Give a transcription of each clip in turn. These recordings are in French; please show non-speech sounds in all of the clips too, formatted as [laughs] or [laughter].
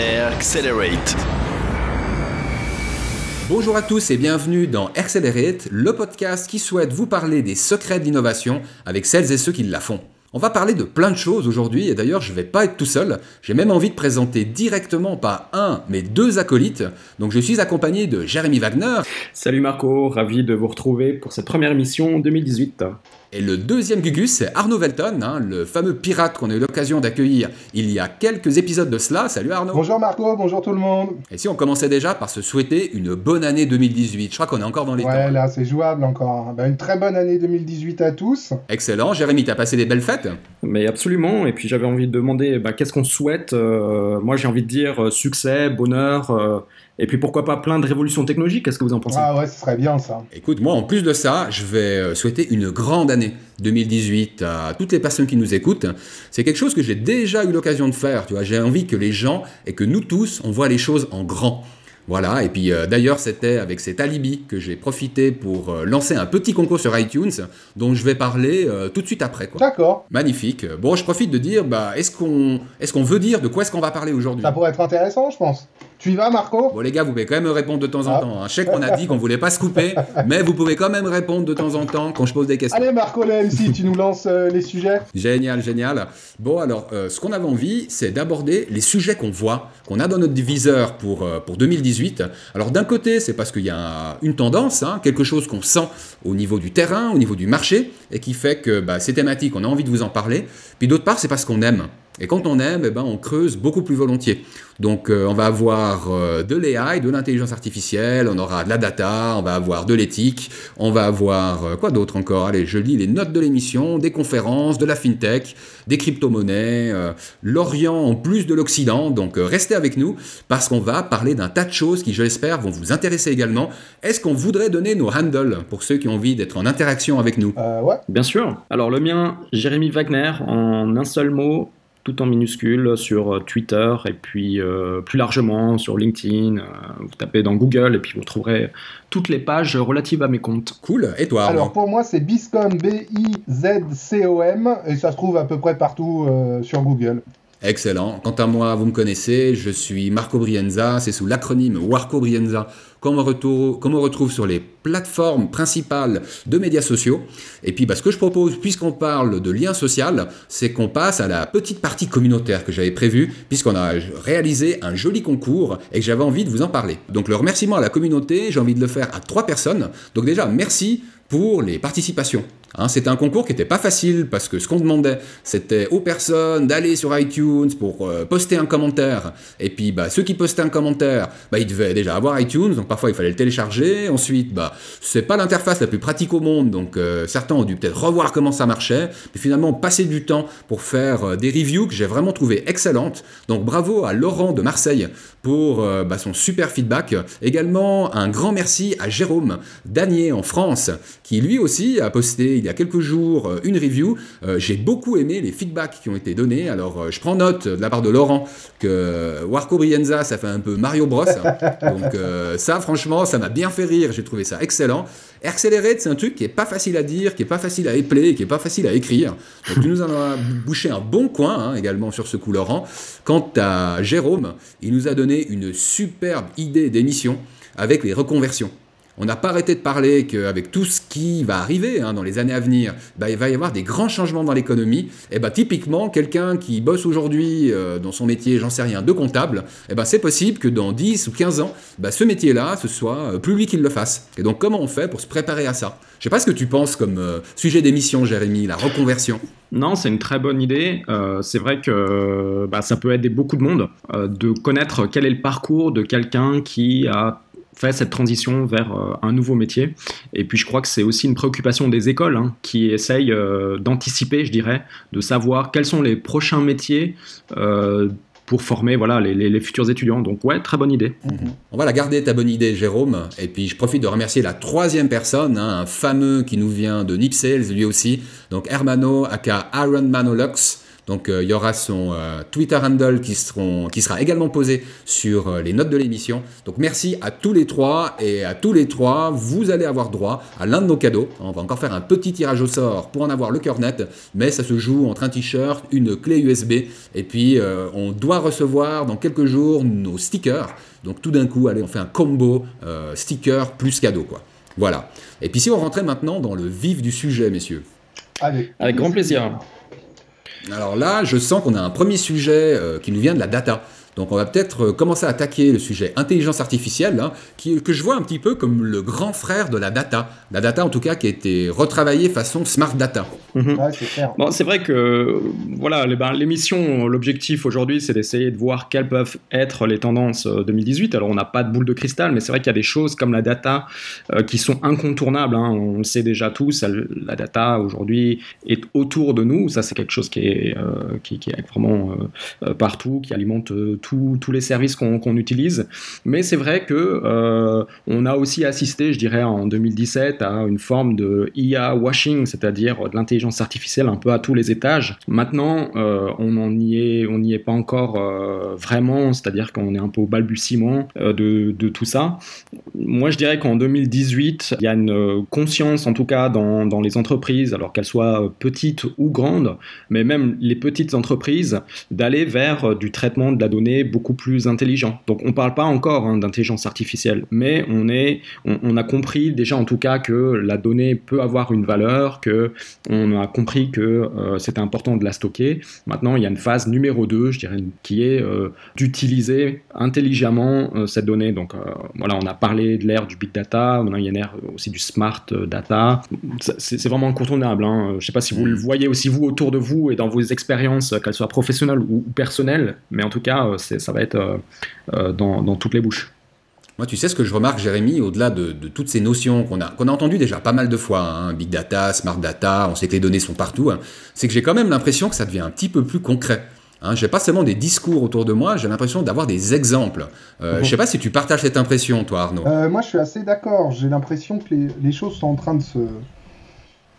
Accelerate. Bonjour à tous et bienvenue dans Accelerate, le podcast qui souhaite vous parler des secrets d'innovation avec celles et ceux qui la font. On va parler de plein de choses aujourd'hui et d'ailleurs je ne vais pas être tout seul. J'ai même envie de présenter directement pas un mais deux acolytes. Donc je suis accompagné de Jérémy Wagner. Salut Marco, ravi de vous retrouver pour cette première émission 2018. Et le deuxième Gugus, c'est Arnaud Velton, hein, le fameux pirate qu'on a eu l'occasion d'accueillir il y a quelques épisodes de cela. Salut Arnaud. Bonjour Marco, bonjour tout le monde. Et si on commençait déjà par se souhaiter une bonne année 2018 Je crois qu'on est encore dans les ouais, temps. Ouais, là c'est jouable encore. Ben, une très bonne année 2018 à tous. Excellent. Jérémy, t'as passé des belles fêtes? Mais absolument. Et puis j'avais envie de demander bah, qu'est-ce qu'on souhaite? Euh, moi j'ai envie de dire euh, succès, bonheur. Euh, et puis pourquoi pas plein de révolutions technologiques Qu'est-ce que vous en pensez? Ah ouais, ce serait bien ça. Écoute, moi en plus de ça, je vais euh, souhaiter une grande année 2018 à toutes les personnes qui nous écoutent. C'est quelque chose que j'ai déjà eu l'occasion de faire. Tu vois, j'ai envie que les gens et que nous tous, on voit les choses en grand. Voilà, et puis euh, d'ailleurs c'était avec cet alibi que j'ai profité pour euh, lancer un petit concours sur iTunes dont je vais parler euh, tout de suite après. D'accord. Magnifique. Bon, je profite de dire, bah, est-ce qu'on est qu'on veut dire de quoi est-ce qu'on va parler aujourd'hui? Ça pourrait être intéressant, je pense. Tu y vas, Marco? Bon, les gars, vous pouvez quand même me répondre de temps en ah. temps. Hein. Je sais qu'on a dit qu'on voulait pas se couper, [laughs] mais vous pouvez quand même répondre de temps en temps quand je pose des questions. Allez, Marco, le MC, tu nous lances euh, les sujets Génial, génial. Bon, alors, euh, ce qu'on avait envie, c'est d'aborder les sujets qu'on voit, qu'on a dans notre diviseur pour, euh, pour 2018. Alors, d'un côté, c'est parce qu'il y a une tendance, hein, quelque chose qu'on sent au niveau du terrain, au niveau du marché, et qui fait que bah, ces thématiques, on a envie de vous en parler. Puis d'autre part, c'est parce qu'on aime. Et quand on aime, eh ben, on creuse beaucoup plus volontiers. Donc euh, on va avoir euh, de l'AI, de l'intelligence artificielle, on aura de la data, on va avoir de l'éthique, on va avoir euh, quoi d'autre encore? Allez, je lis les notes de l'émission, des conférences, de la fintech, des crypto-monnaies, l'Orient en plus de l'Occident. Donc restez avec nous parce qu'on va parler d'un tas de choses qui, je l'espère, vont vous intéresser également. Est-ce qu'on voudrait donner nos handles pour ceux qui ont envie d'être en interaction avec nous? Ouais. Bien sûr. Alors le mien, Jérémy Wagner, en un seul mot, tout en minuscule sur euh, Twitter et puis euh, plus largement sur LinkedIn. Euh, vous tapez dans Google et puis vous trouverez toutes les pages relatives à mes comptes. Cool. Et toi Alors pour moi c'est Biscom B-I-Z-C-O-M et ça se trouve à peu près partout sur Google. Excellent. Quant à moi, vous me connaissez, je suis Marco Brienza, c'est sous l'acronyme Warco Brienza qu'on me, retrouve sur les plateformes principales de médias sociaux. Et puis bah, ce que je propose, puisqu'on parle de lien social, c'est qu'on passe à la petite partie communautaire que j'avais prévue, puisqu'on a réalisé un joli concours et que j'avais envie de vous en parler. Donc le remerciement à la communauté, j'ai envie de le faire à trois personnes. Donc déjà, merci pour les participations. Hein, c'était un concours qui n'était pas facile parce que ce qu'on demandait, c'était aux personnes d'aller sur iTunes pour euh, poster un commentaire. Et puis, bah, ceux qui postaient un commentaire, bah, ils devaient déjà avoir iTunes, donc parfois il fallait le télécharger. Ensuite, bah, c'est pas l'interface la plus pratique au monde, donc euh, certains ont dû peut-être revoir comment ça marchait. Mais finalement, passer du temps pour faire euh, des reviews que j'ai vraiment trouvé excellentes. Donc bravo à Laurent de Marseille pour bah, son super feedback. Également, un grand merci à Jérôme Danier en France, qui lui aussi a posté il y a quelques jours euh, une review. Euh, j'ai beaucoup aimé les feedbacks qui ont été donnés. Alors, euh, je prends note de la part de Laurent que Warco Brienza, ça fait un peu Mario Bros. [laughs] Donc, ça, franchement, ça m'a bien fait rire. J'ai trouvé ça excellent. Accelerate, c'est un truc qui est pas facile à dire, qui est pas facile à épeler, qui est pas facile à écrire. Donc, tu nous en as bouché un bon coin hein, également sur ce coup, Laurent. Quant à Jérôme, il nous a donné une superbe idée d'émission avec les reconversions. On n'a pas arrêté de parler qu'avec tout ce qui va arriver hein, dans les années à venir, bah, il va y avoir des grands changements dans l'économie. Et bah, typiquement, quelqu'un qui bosse aujourd'hui euh, dans son métier, j'en sais rien, de comptable, et bah, c'est possible que dans 10 ou 15 ans, bah, ce métier-là, ce soit euh, plus lui qui le fasse. Et donc, comment on fait pour se préparer à ça? Je sais pas ce que tu penses comme euh, sujet d'émission, Jérémy, la reconversion. Non, c'est une très bonne idée. c'est vrai que bah, ça peut aider beaucoup de monde de connaître quel est le parcours de quelqu'un qui a fait cette transition vers euh, un nouveau métier. Et puis je crois que c'est aussi une préoccupation des écoles hein, qui essayent euh, d'anticiper, je dirais, de savoir quels sont les prochains métiers euh, pour former voilà, les, futurs étudiants. Donc ouais, très bonne idée. Mhm. On va la garder, ta bonne idée, Jérôme. Et puis je profite de remercier la troisième personne, hein, un fameux qui nous vient de Nip Sales, lui aussi. Donc Hermano, aka Aaron Manolux. Donc il y aura son Twitter handle qui, seront, qui sera également posé sur les notes de l'émission. Donc merci à tous les trois et à tous les trois, vous allez avoir droit à l'un de nos cadeaux. On va encore faire un petit tirage au sort pour en avoir le cœur net, mais ça se joue entre un t-shirt, une clé USB et puis on doit recevoir dans quelques jours nos stickers. Donc tout d'un coup, allez, on fait un combo sticker plus cadeau quoi. Voilà. Et puis si on rentrait maintenant dans le vif du sujet, messieurs. Avec grand plaisir. Alors là, je sens qu'on a un premier sujet euh, qui nous vient de la data. Donc on va peut-être euh, commencer à attaquer le sujet intelligence artificielle, hein, qui, que je vois un petit peu comme le grand frère de la data. La data en tout cas qui a été retravaillée façon smart data. Mhm. c'est vrai que voilà, ben, l'émission, l'objectif aujourd'hui c'est d'essayer de voir quelles peuvent être les tendances 2018. Euh, Alors on n'a pas de boule de cristal, mais c'est vrai qu'il y a des choses comme la data euh, qui sont incontournables. Hein. On le sait déjà tous, la data aujourd'hui est autour de nous. Ça c'est quelque chose qui est, qui, est vraiment partout, qui alimente tous les services qu'on utilise. Mais c'est vrai que euh, on a aussi assisté, je dirais, en 2017 à une forme de IA washing, c'est-à-dire de l'intelligence artificielle un peu à tous les étages. Maintenant, euh, on n'y est, on n'y est pas encore euh, vraiment, c'est-à-dire qu'on est un peu au balbutiement de, tout ça. Moi, je dirais qu'en 2018, il y a une conscience, en tout cas dans les entreprises, alors qu'elles soient petites ou grandes, mais même les petites entreprises, d'aller vers du traitement de la donnée beaucoup plus intelligent. Donc on ne parle pas encore hein, d'intelligence artificielle, mais on, est, on, a compris déjà en tout cas que la donnée peut avoir une valeur, que on a compris que euh, c'était important de la stocker. Maintenant, il y a une phase numéro 2, je dirais, qui est euh, d'utiliser intelligemment euh, cette donnée. Donc voilà, on a parlé de l'ère du big data, maintenant il y a l'ère aussi du smart data. C'est vraiment incontournable. Hein. Je ne sais pas si vous le voyez aussi vous autour de vous et dans vos expériences, qu'elles soient professionnelles ou personnelles, mais en tout cas, ça va être euh, euh, dans, toutes les bouches. Moi, tu sais ce que je remarque, Jérémy, au-delà de, toutes ces notions qu'on a, qu'on a entendues déjà pas mal de fois, hein, big data, smart data, on sait que les données sont partout, hein, c'est que j'ai quand même l'impression que ça devient un petit peu plus concret. Hein, j'ai pas seulement des discours autour de moi, j'ai l'impression d'avoir des exemples. Euh, ne Je sais pas si tu partages cette impression, toi, Arnaud. Euh, moi, je suis assez d'accord. J'ai l'impression que les, choses sont en train de se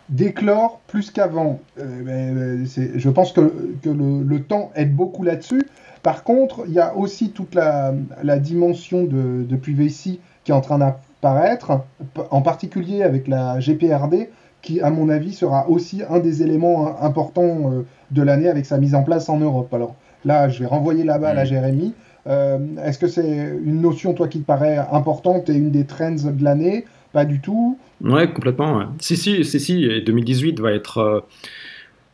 déclore plus qu'avant. je pense que, le, le, temps aide beaucoup là-dessus. Par contre, il y a aussi toute la, dimension de, de privacy qui est en train d'apparaître, en particulier avec la GPRD, qui, à mon avis, sera aussi un des éléments importants euh, de l'année avec sa mise en place en Europe. Alors là, je vais renvoyer la balle à Jérémy. Euh, est-ce que c'est une notion, toi, qui te paraît importante et une des trends de l'année? Pas du tout Ouais, complètement. Si, si, si, si. 2018 va être.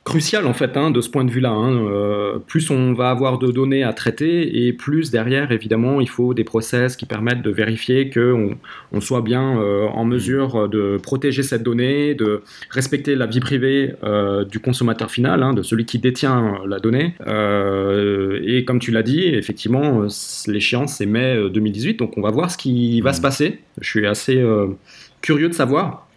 Crucial en fait hein, de ce point de vue-là. Hein. Euh, plus on va avoir de données à traiter et plus derrière évidemment il faut des process qui permettent de vérifier qu'on on soit bien euh, en mesure de protéger cette donnée, de respecter la vie privée euh, du consommateur final, hein, de celui qui détient la donnée. et comme tu l'as dit, effectivement l'échéance c'est mai 2018, donc on va voir ce qui va se passer. Je suis assez curieux de savoir.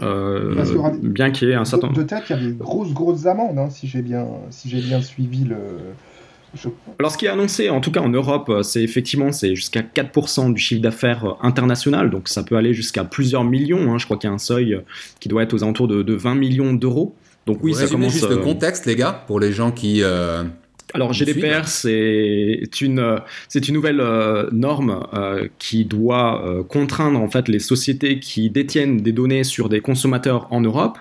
Euh, bien qu'il y ait un certain de, tête, il y a des grosses grosses amendes, hein, si j'ai bien si j'ai bien suivi le. Alors ce qui est annoncé, en tout cas en Europe, c'est effectivement c'est jusqu'à 4% du chiffre d'affaires international, donc ça peut aller jusqu'à plusieurs millions. Hein. Je crois qu'il y a un seuil qui doit être aux alentours de, 20 millions d'euros. Donc oui, ça commence. juste le euh, contexte, les gars, pour les gens qui euh, alors GDPR, c'est une, c'est une nouvelle euh, norme euh, qui doit euh, contraindre en fait les sociétés qui détiennent des données sur des consommateurs en Europe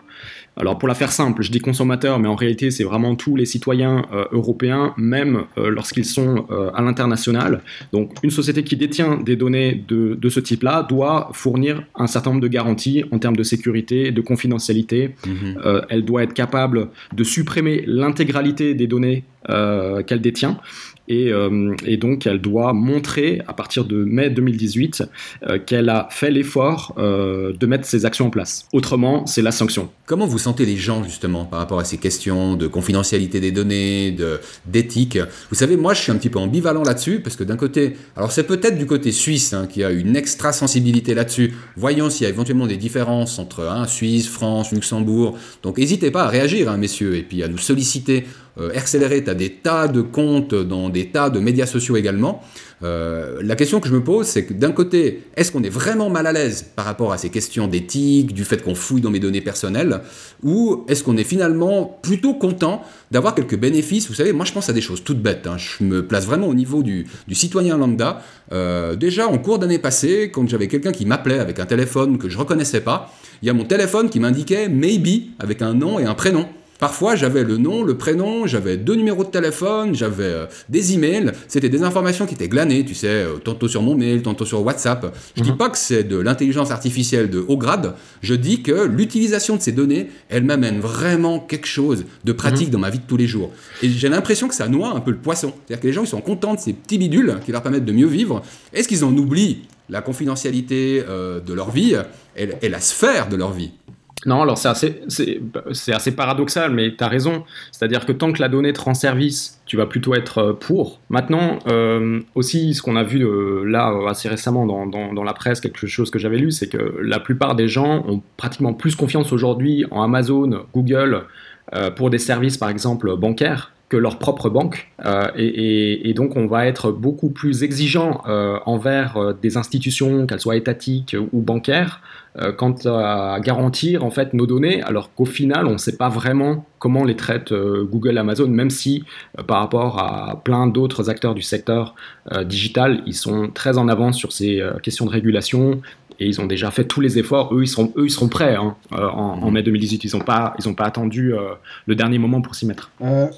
alors pour la faire simple, je dis consommateurs, mais en réalité c'est vraiment tous les citoyens euh, européens, même euh, lorsqu'ils sont euh, à l'international. Donc une société qui détient des données de, ce type-là doit fournir un certain nombre de garanties en termes de sécurité, de confidentialité. Mhm. elle doit être capable de supprimer l'intégralité des données qu'elle détient. Euh, et, donc elle doit montrer à partir de mai 2018 euh, qu'elle a fait l'effort euh, de mettre ces actions en place. Autrement, c'est la sanction. Comment vous sentez les gens justement par rapport à ces questions de confidentialité des données, d'éthique? Vous savez, moi je suis un petit peu ambivalent là-dessus parce que d'un côté, alors c'est peut-être du côté suisse hein, qui a une extra sensibilité là-dessus. Voyons s'il y a éventuellement des différences entre hein, Suisse, France, Luxembourg. Donc n'hésitez pas à réagir, hein, messieurs, et puis à nous solliciter accéléré, tu as des tas de comptes dans des tas de médias sociaux également. Euh, la question que je me pose, c'est que d'un côté, est-ce qu'on est vraiment mal à l'aise par rapport à ces questions d'éthique, du fait qu'on fouille dans mes données personnelles, ou est-ce qu'on est finalement plutôt content d'avoir quelques bénéfices? Vous savez, moi je pense à des choses toutes bêtes. Hein. Je me place vraiment au niveau du, citoyen lambda. Euh, déjà, en cours d'année passée, quand j'avais quelqu'un qui m'appelait avec un téléphone que je reconnaissais pas, il y a mon téléphone qui m'indiquait maybe avec un nom et un prénom. Parfois, j'avais le nom, le prénom, j'avais deux numéros de téléphone, j'avais euh, des emails. C'était des informations qui étaient glanées, tu sais, euh, tantôt sur mon mail, tantôt sur WhatsApp. Je ne dis mhm. pas que c'est de l'intelligence artificielle de haut grade. Je dis que l'utilisation de ces données, elle m'amène vraiment quelque chose de pratique mhm. dans ma vie de tous les jours. Et j'ai l'impression que ça noie un peu le poisson. C'est-à-dire que les gens, ils sont contents de ces petits bidules qui leur permettent de mieux vivre. Est-ce qu'ils en oublient la confidentialité euh, de leur vie? Et la sphère de leur vie non, alors c'est assez, c'est, assez paradoxal, mais tu as raison. C'est-à-dire que tant que la donnée te rend service, tu vas plutôt être euh, pour. Maintenant, euh, aussi, ce qu'on a vu euh, là assez récemment dans, dans, la presse, quelque chose que j'avais lu, c'est que la plupart des gens ont pratiquement plus confiance aujourd'hui en Amazon, Google, pour des services par exemple bancaires que leur propre banque. et, et, donc on va être beaucoup plus exigeant envers des institutions, qu'elles soient étatiques ou bancaires, euh, quant à garantir en fait nos données, alors qu'au final on ne sait pas vraiment comment les traite euh, Google, Amazon, même si euh, par rapport à plein d'autres acteurs du secteur digital, ils sont très en avance sur ces questions de régulation et ils ont déjà fait tous les efforts. Eux, ils seront, eux, ils seront prêts hein, en, mai 2018. Ils n'ont pas, ils pas attendu le dernier moment pour s'y mettre.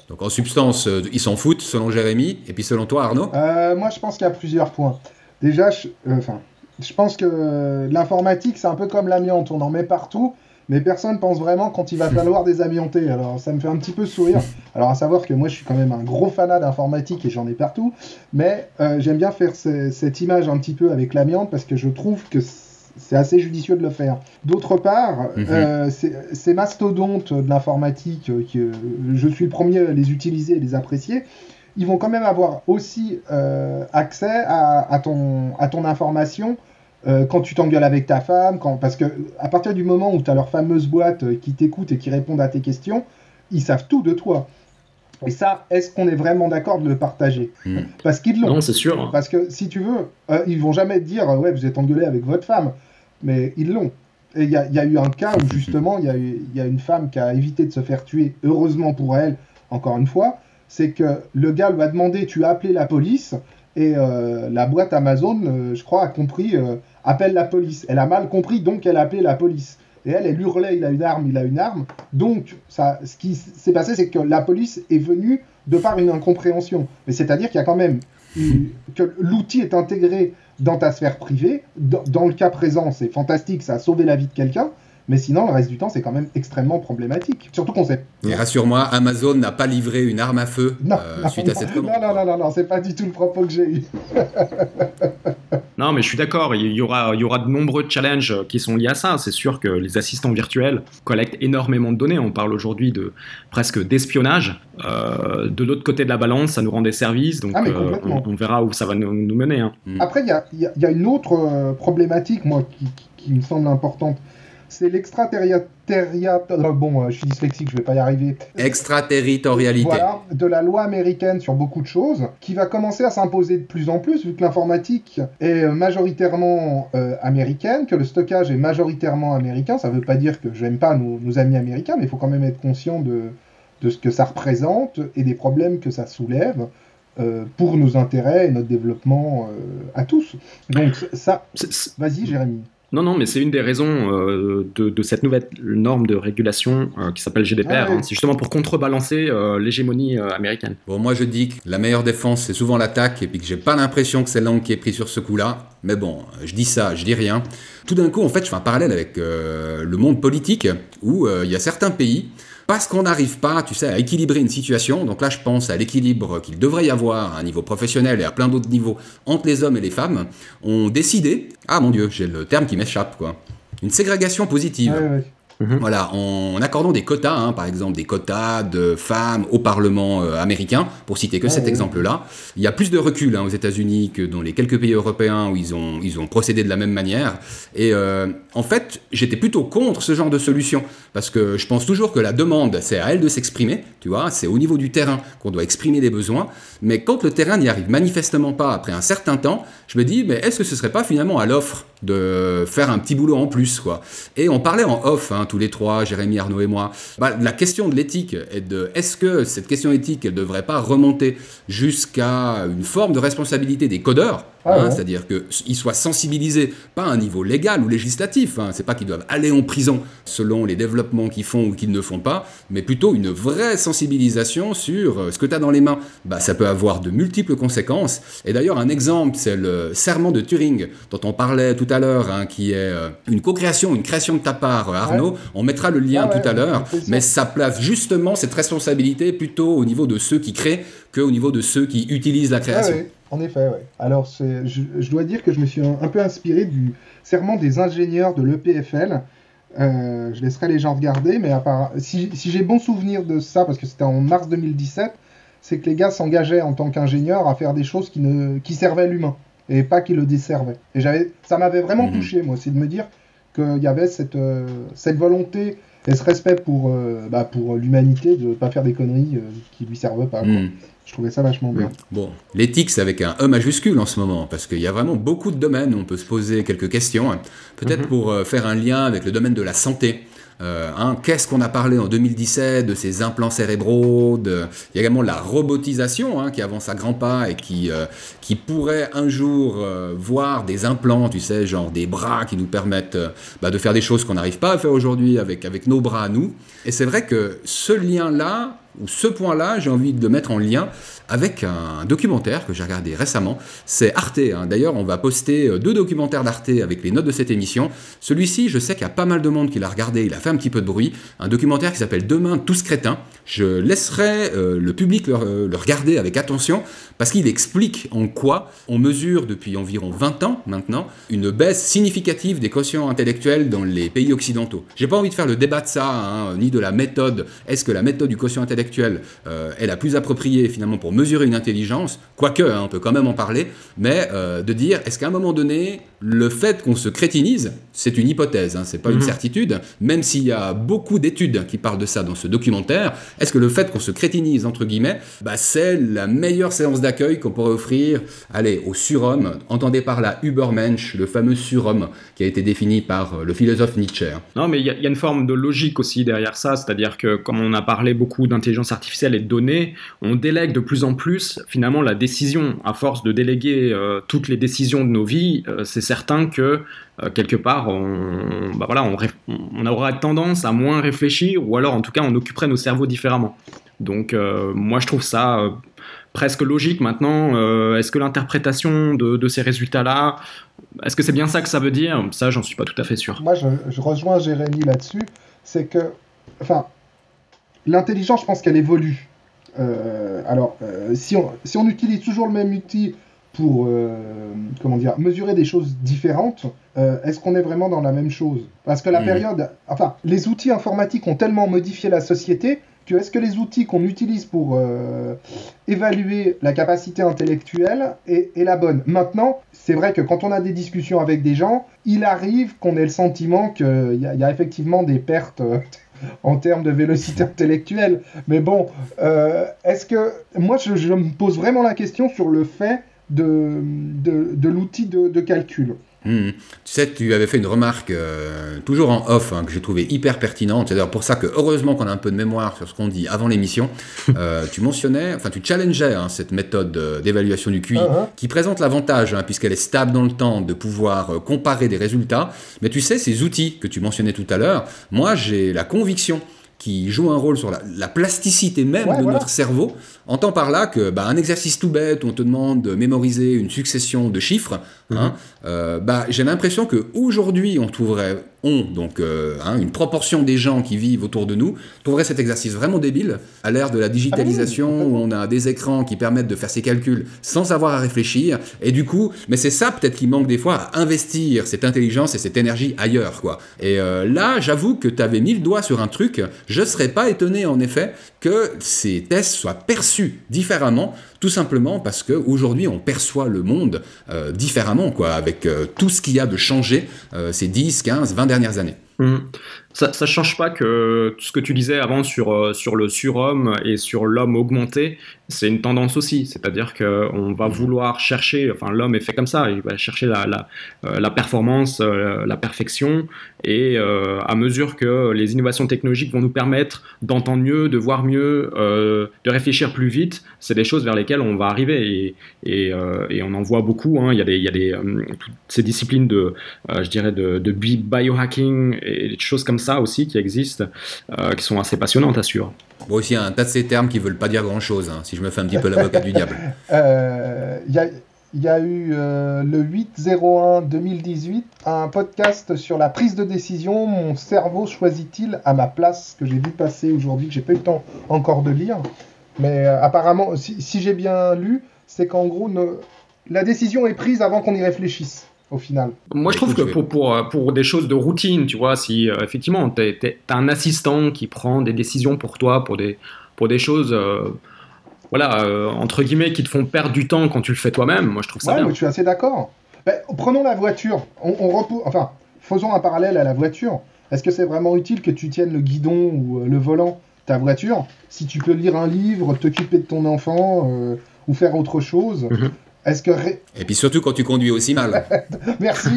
Donc en substance, ils s'en foutent selon Jérémy. Et puis selon toi, Arnaud Moi, je pense qu'il y a plusieurs points. Déjà, enfin, je pense que l'informatique, c'est un peu comme l'amiante, on en met partout, mais personne pense vraiment quand il va falloir désamianter. Alors ça me fait un petit peu sourire. Alors à savoir que moi je suis quand même un gros fanat d'informatique et j'en ai partout, mais euh, j'aime bien faire cette image un petit peu avec l'amiante parce que je trouve que c'est assez judicieux de le faire. D'autre part, mhm. euh, ces mastodontes de l'informatique, euh, que je suis le premier à les utiliser et les apprécier, ils vont quand même avoir aussi euh, accès à, ton, à ton information euh, quand tu t'engueules avec ta femme, quand, parce que à partir du moment où tu as leur fameuse boîte euh, qui t'écoute et qui répond à tes questions, ils savent tout de toi. Et ça, est-ce qu'on est vraiment d'accord de le partager? Hmm. Parce qu'ils l'ont. Non, c'est sûr. Parce que si tu veux, ils vont jamais te dire ouais, vous êtes engueulé avec votre femme, mais ils l'ont. Et il y, a eu un cas où justement, il y, y, a une femme qui a évité de se faire tuer, heureusement pour elle, encore une fois, c'est que le gars lui a demandé tu as appelé la police? Et euh, la boîte Amazon, euh, je crois, a compris euh, appelle la police. Elle a mal compris donc elle a appelé la police. Et elle, elle hurlait il a une arme, il a une arme. Donc ça, ce qui s'est passé, c'est que la police est venue de par une incompréhension. Mais c'est-à-dire qu'il y a quand même que l'outil est intégré dans ta sphère privée. dans le cas présent, c'est fantastique, ça a sauvé la vie de quelqu'un. Mais sinon, le reste du temps, c'est quand même extrêmement problématique. Surtout qu'on sait. Et rassure-moi, Amazon n'a pas livré une arme à feu euh, suite à cette commande. Non, non, non, non, non c'est pas du tout le propos que j'ai eu. [laughs] non, mais je suis d'accord. Il y aura, il y aura de nombreux challenges qui sont liés à ça. C'est sûr que les assistants virtuels collectent énormément de données. On parle aujourd'hui de presque d'espionnage. Euh, de l'autre côté de la balance, ça nous rend des services. Donc, ah, euh, on, verra où ça va nous, mener. Hein. Après, il y a, y a, une autre problématique, moi, qui, qui me semble importante c'est l'extraterritorialité. Euh, bon, euh, je suis dyslexique, je vais pas y arriver. Extraterritorialité. Voilà, de la loi américaine sur beaucoup de choses, qui va commencer à s'imposer de plus en plus, vu que l'informatique est euh, majoritairement américaine, que le stockage est majoritairement américain. Ça veut pas dire que j'aime pas nos, amis américains, mais il faut quand même être conscient de, de ce que ça représente et des problèmes que ça soulève. pour nos intérêts et notre développement à tous. Donc ça, vas-y Jérémy. Non, non, mais c'est une des raisons euh, de, cette nouvelle norme de régulation euh, qui s'appelle GDPR. Ah hein. C'est justement pour contrebalancer euh, l'hégémonie américaine. Bon, moi je dis que la meilleure défense, c'est souvent l'attaque, et puis que j'ai pas l'impression que c'est l'angle qui est pris sur ce coup-là. Mais bon, je dis ça, je dis rien. Tout d'un coup, en fait, je fais un parallèle avec le monde politique, où il y a certains pays parce qu'on n'arrive pas, tu sais, à équilibrer une situation. Donc là, je pense à l'équilibre qu'il devrait y avoir à un niveau professionnel et à plein d'autres niveaux entre les hommes et les femmes. ont décidé, ah mon Dieu, j'ai le terme qui m'échappe, quoi, une ségrégation positive. Mhm. Voilà, en accordant des quotas, hein, par exemple des quotas de femmes au Parlement euh, américain, pour citer que cet exemple-là. Il y a plus de recul hein, aux États-Unis que dans les quelques pays européens où ils ont, ils ont procédé de la même manière. Et euh, en fait, j'étais plutôt contre ce genre de solution, parce que je pense toujours que la demande, c'est à elle de s'exprimer, tu vois, c'est au niveau du terrain qu'on doit exprimer des besoins. Mais quand le terrain n'y arrive manifestement pas après un certain temps, je me dis, mais est-ce que ce serait pas finalement à l'offre de faire un petit boulot en plus, quoi. Et on parlait en off, hein, tous les trois, Jérémy, Arnaud et moi, bah, la question de l'éthique est de, est-ce que cette question éthique, elle devrait pas remonter jusqu'à une forme de responsabilité des codeurs ah hein, C'est-à-dire qu'ils soient sensibilisés, pas à un niveau légal ou législatif, hein, c'est pas qu'ils doivent aller en prison selon les développements qu'ils font ou qu'ils ne font pas, mais plutôt une vraie sensibilisation sur euh, ce que tu as dans les mains. Bah, ça peut avoir de multiples conséquences. Et d'ailleurs, un exemple, c'est le serment de Turing, dont on parlait tout à l'heure, hein, qui est euh, une co-création, une création de ta part, euh, Arnaud. On mettra le lien ah tout à l'heure, mais ça place justement cette responsabilité plutôt au niveau de ceux qui créent qu'au niveau de ceux qui utilisent la création. En effet, oui. Alors, je, je, dois dire que je me suis un, peu inspiré du serment des ingénieurs de l'EPFL. Euh, je laisserai les gens regarder, mais si, si j'ai bon souvenir de ça, parce que c'était en mars 2017, c'est que les gars s'engageaient en tant qu'ingénieurs à faire des choses qui, ne, qui servaient l'humain et pas qui le desservaient. Et j'avais, ça m'avait vraiment mhm. touché, moi, c'est de me dire qu'il y avait cette, euh, cette volonté et ce respect pour, euh, bah, pour l'humanité de ne pas faire des conneries qui lui servent pas. Mhm. Je trouvais ça vachement bien. Bon, l'éthique, c'est avec un E majuscule en ce moment, parce qu'il y a vraiment beaucoup de domaines où on peut se poser quelques questions. Peut-être mhm. pour euh, faire un lien avec le domaine de la santé. Euh, hein, Qu'est-ce qu'on a parlé en 2017 de ces implants cérébraux. Il y a également la robotisation hein, qui avance à grands pas et qui, euh, qui pourrait un jour voir des implants, tu sais, genre des bras qui nous permettent bah, de faire des choses qu'on n'arrive pas à faire aujourd'hui avec, avec nos bras à nous. Et c'est vrai que ce lien-là, ou ce point-là, j'ai envie de le mettre en lien avec un documentaire que j'ai regardé récemment. C'est Arte. Hein. D'ailleurs, on va poster euh, deux documentaires d'Arte avec les notes de cette émission. Celui-ci, je sais qu'il y a pas mal de monde qui l'a regardé, il a fait un petit peu de bruit. Un documentaire qui s'appelle Demain tous crétins. Je laisserai euh, le public euh, le, regarder avec attention parce qu'il explique en quoi on mesure depuis environ 20 ans maintenant une baisse significative des quotients intellectuels dans les pays occidentaux. J'ai pas envie de faire le débat de ça, hein, ni de la méthode. Est-ce que la méthode du quotient intellectuel est la plus appropriée finalement pour mesurer une intelligence, quoique, hein, on peut quand même en parler, mais euh, de dire, est-ce qu'à un moment donné, le fait qu'on se crétinise, c'est une hypothèse, hein, c'est pas une mhm. certitude, même s'il y a beaucoup d'études qui parlent de ça dans ce documentaire, est-ce que le fait qu'on se crétinise, entre guillemets, bah, c'est la meilleure séance d'accueil qu'on pourrait offrir, allez, au surhomme, entendez par là Übermensch, le fameux surhomme qui a été défini par euh, le philosophe Nietzsche. Hein. Non, mais il y, a une forme de logique aussi derrière ça, c'est-à-dire que comme on a parlé beaucoup d'intelligence artificielle et de données, on délègue de plus en plus finalement la décision. À force de déléguer euh, toutes les décisions de nos vies, euh, c'est certain que euh, quelque part, on, bah voilà, on, aura tendance à moins réfléchir, ou alors en tout cas, on occuperait nos cerveaux différemment. Donc moi, je trouve ça presque logique maintenant. est-ce que l'interprétation de, ces résultats-là, est-ce que c'est bien ça que ça veut dire? Ça, j'en suis pas tout à fait sûr. Moi, je, rejoins Jérémy là-dessus. C'est que, enfin, l'intelligence, je pense qu'elle évolue. Euh, alors, euh, si, on, utilise toujours le même outil pour euh, comment dire, mesurer des choses différentes, est-ce qu'on est vraiment dans la même chose? Parce que la période, enfin, les outils informatiques ont tellement modifié la société que est-ce que les outils qu'on utilise pour évaluer la capacité intellectuelle est, est la bonne? Maintenant, c'est vrai que quand on a des discussions avec des gens, il arrive qu'on ait le sentiment qu'il y, y, a effectivement des pertes [laughs] en termes de vélocité intellectuelle. Mais bon, euh, est-ce que. Moi, je, me pose vraiment la question sur le fait de, de, l'outil de, calcul. Hmm. Tu sais, tu avais fait une remarque euh, toujours en off hein, que j'ai trouvé hyper pertinente. C'est d'ailleurs pour ça que heureusement qu'on a un peu de mémoire sur ce qu'on dit avant l'émission. Euh, [laughs] tu mentionnais, enfin tu challengeais hein, cette méthode d'évaluation du QI uh-huh. qui présente l'avantage, hein, puisqu'elle est stable dans le temps, de pouvoir euh, comparer des résultats. Mais tu sais, ces outils que tu mentionnais tout à l'heure, moi j'ai la conviction qui joue un rôle sur la, plasticité même de notre cerveau. Entend par là que bah, un exercice tout bête où on te demande de mémoriser une succession de chiffres, hein, mhm. euh, bah, j'ai l'impression qu'aujourd'hui on trouverait donc euh, hein, une proportion des gens qui vivent autour de nous, trouveraient cet exercice vraiment débile, à l'ère de la digitalisation, Ah oui, où on a des écrans qui permettent de faire ces calculs sans avoir à réfléchir, et du coup, mais c'est ça peut-être qui manque des fois, à investir cette intelligence et cette énergie ailleurs, quoi. Et euh, là, j'avoue que tu avais mis le doigt sur un truc, je serais pas étonné en effet que ces tests soient perçus différemment, tout simplement parce que aujourd'hui on perçoit le monde euh, différemment, quoi, avec euh, tout ce qu'il y a de changé euh, ces 10, 15, 20 dernières années. Mhm. Ça ne change pas que tout ce que tu disais avant sur, euh, sur le surhomme et sur l'homme augmenté, c'est une tendance aussi. C'est-à-dire qu'on va vouloir chercher, enfin l'homme est fait comme ça, il va chercher la, la, euh, la performance, euh, la perfection, et euh, à mesure que les innovations technologiques vont nous permettre d'entendre mieux, de voir mieux, euh, de réfléchir plus vite, c'est des choses vers lesquelles on va arriver. Et, et, euh, et on en voit beaucoup. hein. Il y a, des, il y a des, toutes ces disciplines de, je dirais, de, de bi- biohacking et des choses comme ça aussi qui existent, euh, qui sont assez passionnantes à suivre. Bon, aussi, il y a un tas de ces termes qui veulent pas dire grand-chose, hein, si je me fais un petit peu l'avocat du diable. [laughs] Euh, Il y, a, il y a eu euh, le 8-01-2018 un podcast sur la prise de décision. Mon cerveau choisit-il à ma place que j'ai vu passer aujourd'hui, que j'ai pas eu le temps encore de lire. Mais euh, apparemment, si, si j'ai bien lu, c'est qu'en gros, ne- la décision est prise avant qu'on y réfléchisse, au final. Moi, je trouve que je pour, pour, euh, pour des choses de routine, tu vois, si euh, effectivement, tu as un assistant qui prend des décisions pour toi, pour des, pour des choses, euh, voilà, euh, entre guillemets, qui te font perdre du temps quand tu le fais toi-même, moi, je trouve ça Ouais, bien. mais je suis assez d'accord. Ben, prenons la voiture. On, on repou- Enfin, faisons un parallèle à la voiture. Est-ce que c'est vraiment utile que tu tiennes le guidon ou le volant de ta voiture? Si tu peux lire un livre, t'occuper de ton enfant euh, ou faire autre chose Mhm. Est-ce que ré- Et puis surtout quand tu conduis aussi mal. [laughs] merci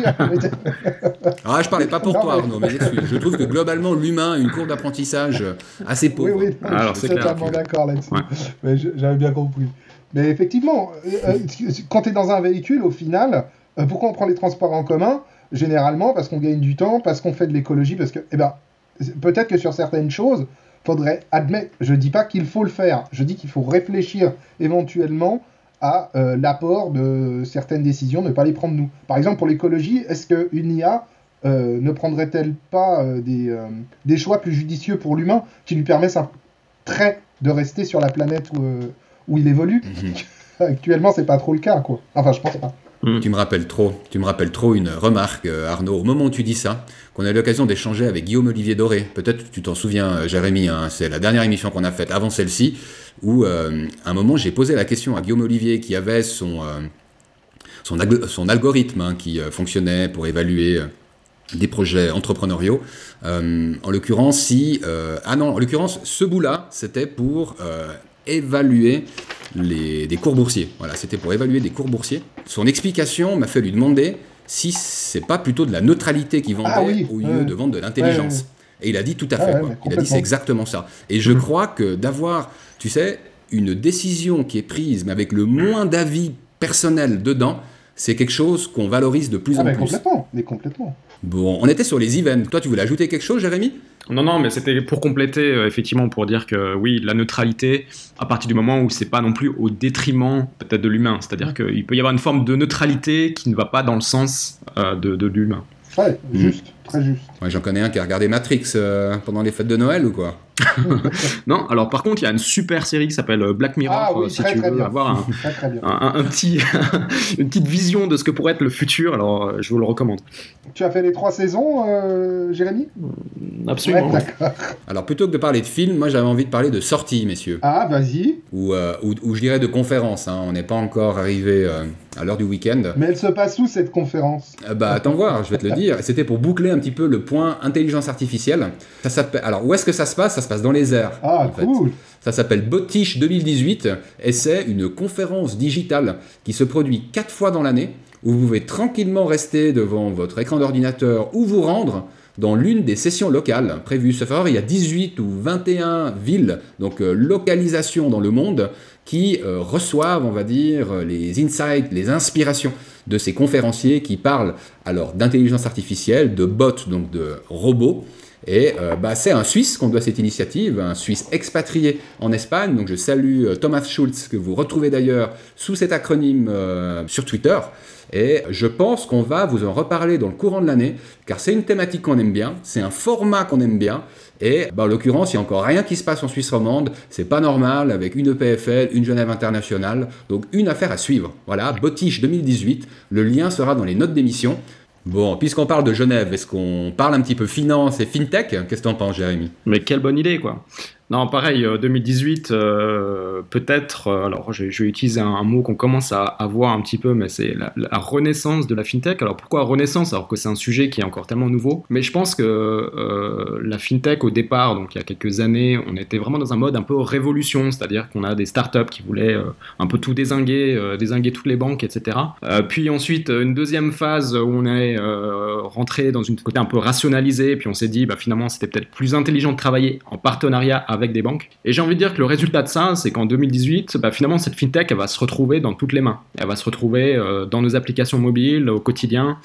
Ah, je parlais pas pour Non, toi, mais- Arnaud, mais excuse. Je trouve que globalement, l'humain a une courbe d'apprentissage assez Oui, pauvre. oui, Alors, je suis totalement d'accord là-dessus. Ouais. Mais je- J'avais bien compris. Mais effectivement, euh, euh, quand tu es dans un véhicule, au final, euh, pourquoi on prend les transports en commun? Généralement, parce qu'on gagne du temps, parce qu'on fait de l'écologie, parce que, eh ben, peut-être que sur certaines choses, faudrait admettre. Je dis pas qu'il faut le faire, je dis qu'il faut réfléchir éventuellement à euh, l'apport de certaines décisions, ne pas les prendre nous. Par exemple, pour l'écologie, est-ce qu'une IA euh, ne prendrait-elle pas euh, des, des choix plus judicieux pour l'humain qui lui permettent un trait de rester sur la planète où, où il évolue? Mhm. [laughs] Actuellement, c'est pas trop le cas, quoi. Enfin, je pense pas. Tu me rappelles trop, tu me rappelles trop une remarque, euh, Arnaud, au moment où tu dis ça, qu'on a eu l'occasion d'échanger avec Guillaume Olivier Doré. Peut-être tu t'en souviens, euh, Jérémy, hein, c'est la dernière émission qu'on a faite avant celle-ci, où euh, à un moment j'ai posé la question à Guillaume Olivier qui avait son, son, alg- son algorithme hein, qui fonctionnait pour évaluer des projets entrepreneuriaux. En l'occurrence, si. ah non, en l'occurrence, ce bout-là, c'était pour évaluer les, des cours boursiers. Voilà, c'était pour évaluer des cours boursiers. Son explication m'a fait lui demander si c'est pas plutôt de la neutralité qui vendait Ah oui, au lieu ouais. de vendre de l'intelligence. Ouais. Et il a dit tout à Ah fait. ouais, quoi. Il a dit c'est exactement ça. Et je Mhm. crois que d'avoir, tu sais, une décision qui est prise, mais avec le moins d'avis personnel dedans, c'est quelque chose qu'on valorise de plus Ah, en mais plus. complètement, mais complètement. Bon, on était sur les events. Toi, tu voulais ajouter quelque chose, Jérémy? Non, non, mais c'était pour compléter, euh, effectivement, pour dire que oui, la neutralité, à partir du moment où c'est pas non plus au détriment peut-être de l'humain. C'est-à-dire qu'il peut y avoir une forme de neutralité qui ne va pas dans le sens euh, de, de l'humain. Ouais, Mhm. juste, très juste. Ouais, J'en connais un qui a regardé Matrix euh, pendant les fêtes de Noël ou quoi? [laughs] Non, alors par contre, il y a une super série qui s'appelle euh, Black Mirror, Ah oui, euh, si très, tu très veux bien. avoir un, [laughs] Très, très bien. un- un petit, [laughs] une petite vision de ce que pourrait être le futur. Alors, euh, je vous le recommande. Tu as fait les trois saisons, euh, Jérémy? Absolument. Ouais, d'accord. Alors, plutôt que de parler de films, moi j'avais envie de parler de sorties, messieurs. Ah, vas-y. Ou, euh, ou, ou je dirais de conférences. hein. On n'est pas encore arrivé euh, à l'heure du week-end. Mais elle se passe où cette conférence? Euh, bah, attends voir, je vais te le dire. C'était pour boucler un petit peu le point intelligence artificielle. Ça. Alors, où est-ce que ça se passe? Ça se passe dans les airs. Ah, en fait. cool. Ça s'appelle Botiche 2018 et c'est une conférence digitale qui se produit quatre fois dans l'année où vous pouvez tranquillement rester devant votre écran d'ordinateur ou vous rendre dans l'une des sessions locales prévues. Ce faire, il y a 18 ou 21 villes, donc euh, localisations dans le monde, qui euh, reçoivent, on va dire, les insights, les inspirations de ces conférenciers qui parlent alors d'intelligence artificielle, de bots, donc de robots, et euh, bah, c'est un Suisse qu'on doit cette initiative, un Suisse expatrié en Espagne. Donc je salue euh, Thomas Schulz, que vous retrouvez d'ailleurs sous cet acronyme euh, sur Twitter. Et je pense qu'on va vous en reparler dans le courant de l'année, car c'est une thématique qu'on aime bien, c'est un format qu'on aime bien. Et bah, en l'occurrence, il n'y a encore rien qui se passe en Suisse romande. C'est pas normal avec une EPFL, une Genève internationale. Donc une affaire à suivre. Voilà, Botiche 2018. Le lien sera dans les notes d'émission. Bon, puisqu'on parle de Genève, est-ce qu'on parle un petit peu finance et fintech? Qu'est-ce que t'en penses, Jérémy? Mais quelle bonne idée, quoi non, pareil, 2018, euh, euh, peut-être, euh, alors je, vais utiliser un, mot qu'on commence à, voir un petit peu, mais c'est la, renaissance de la fintech. Alors pourquoi renaissance alors que c'est un sujet qui est encore tellement nouveau? Mais je pense que la fintech au départ, donc il y a quelques années, on était vraiment dans un mode un peu révolution, c'est-à-dire qu'on a des startups qui voulaient un peu tout désinguer, désinguer toutes les banques, etc. puis ensuite, une deuxième phase où on est rentré dans une côté un peu rationalisé, puis on s'est dit, bah, finalement, c'était peut-être plus intelligent de travailler en partenariat avec avec des banques. Et j'ai envie de dire que le résultat de ça, c'est qu'en 2018, bah, finalement, cette fintech, elle va se retrouver dans toutes les mains. Elle va se retrouver euh, dans nos applications mobiles, au quotidien.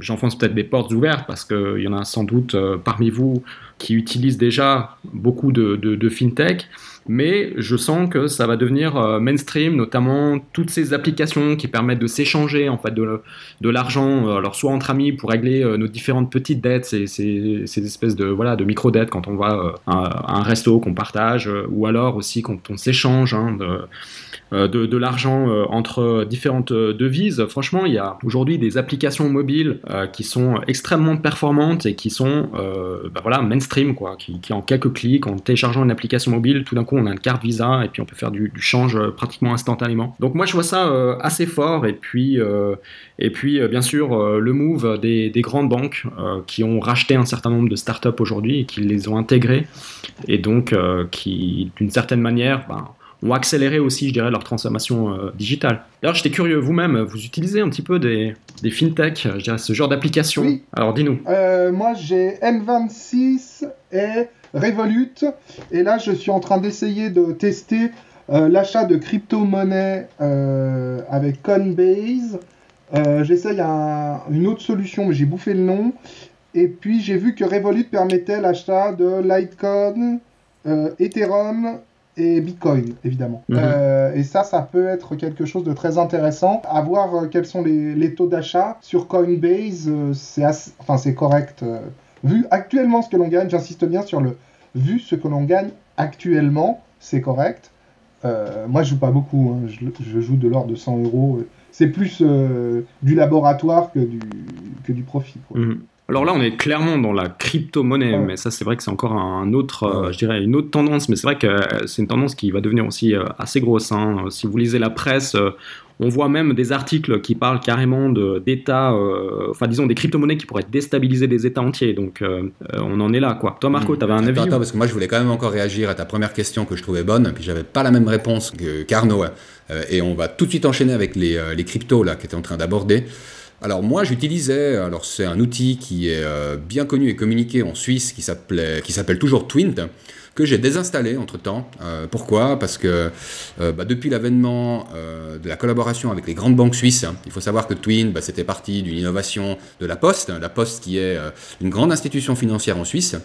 J'enfonce peut-être des portes ouvertes parce qu'il y en a sans doute euh, parmi vous qui utilisent déjà beaucoup de, de fintech mais je sens que ça va devenir euh, mainstream, notamment toutes ces applications qui permettent de s'échanger en fait de, l'argent, euh, alors soit entre amis pour régler euh, nos différentes petites dettes, ces, ces, ces, espèces de voilà de micro dettes quand on va un resto qu'on partage, ou alors aussi quand on s'échange. Hein, de, l'argent entre différentes devises. Franchement, il y a aujourd'hui des applications mobiles qui sont extrêmement performantes et qui sont bah voilà, mainstream, quoi, qui, en quelques clics, en téléchargeant une application mobile, tout d'un coup on a une carte Visa et puis on peut faire du, change euh, pratiquement instantanément. Donc moi je vois ça euh, assez fort et puis, euh, et puis bien sûr le move des, grandes banques qui ont racheté un certain nombre de startups aujourd'hui et qui les ont intégrées et donc qui d'une certaine manière ben, ont accéléré aussi, je dirais, leur transformation digitale. D'ailleurs, j'étais curieux, vous-même, vous utilisez un petit peu des, des fintech, je dirais, ce genre d'application oui. Alors, dis-nous. moi, j'ai M26 et Revolut. Et là, je suis en train d'essayer de tester euh, l'achat de crypto-monnaies euh, avec Coinbase. Euh, J'essaye une autre solution, mais j'ai bouffé le nom. Et puis, j'ai vu que Revolut permettait l'achat de Litecoin, Ethereum et Bitcoin, évidemment. Mhm. et ça, ça peut être quelque chose de très intéressant. À voir quels sont les, taux d'achat. Sur Coinbase, c'est enfin, correct Vu actuellement ce que l'on gagne, j'insiste bien sur le vu ce que l'on gagne actuellement, c'est correct. Euh, moi, je joue pas beaucoup, hein. je, joue de l'ordre de 100 euros. C'est plus euh, du laboratoire que du, que du profit. Mhm. Alors là, on est clairement dans la crypto-monnaie, mais ça, c'est vrai que c'est encore un autre, euh, je dirais, une autre tendance. Mais c'est vrai que c'est une tendance qui va devenir aussi assez grosse. Hein. Si vous lisez la presse, on voit même des articles qui parlent carrément d'États, euh, enfin disons des crypto-monnaies qui pourraient déstabiliser des États entiers. Donc euh, euh, on en est là, quoi. Toi, Marco, hmm. tu avais un avis Attends, parce que moi je voulais quand même encore réagir à ta première question que je trouvais bonne, puis j'avais pas la même réponse que Carnot. et on va tout de suite enchaîner avec les, les cryptos là, qui étaient en train d'aborder. Alors moi j'utilisais, alors c'est un outil qui est bien connu et communiqué en Suisse qui s'appelle toujours Twint que j'ai désinstallé entre temps. Euh, pourquoi? Parce que euh, bah, depuis l'avènement euh, de la collaboration avec les grandes banques suisses, hein, il faut savoir que Twin, bah, c'était parti d'une innovation de la Poste, la Poste qui est une grande institution financière en Suisse.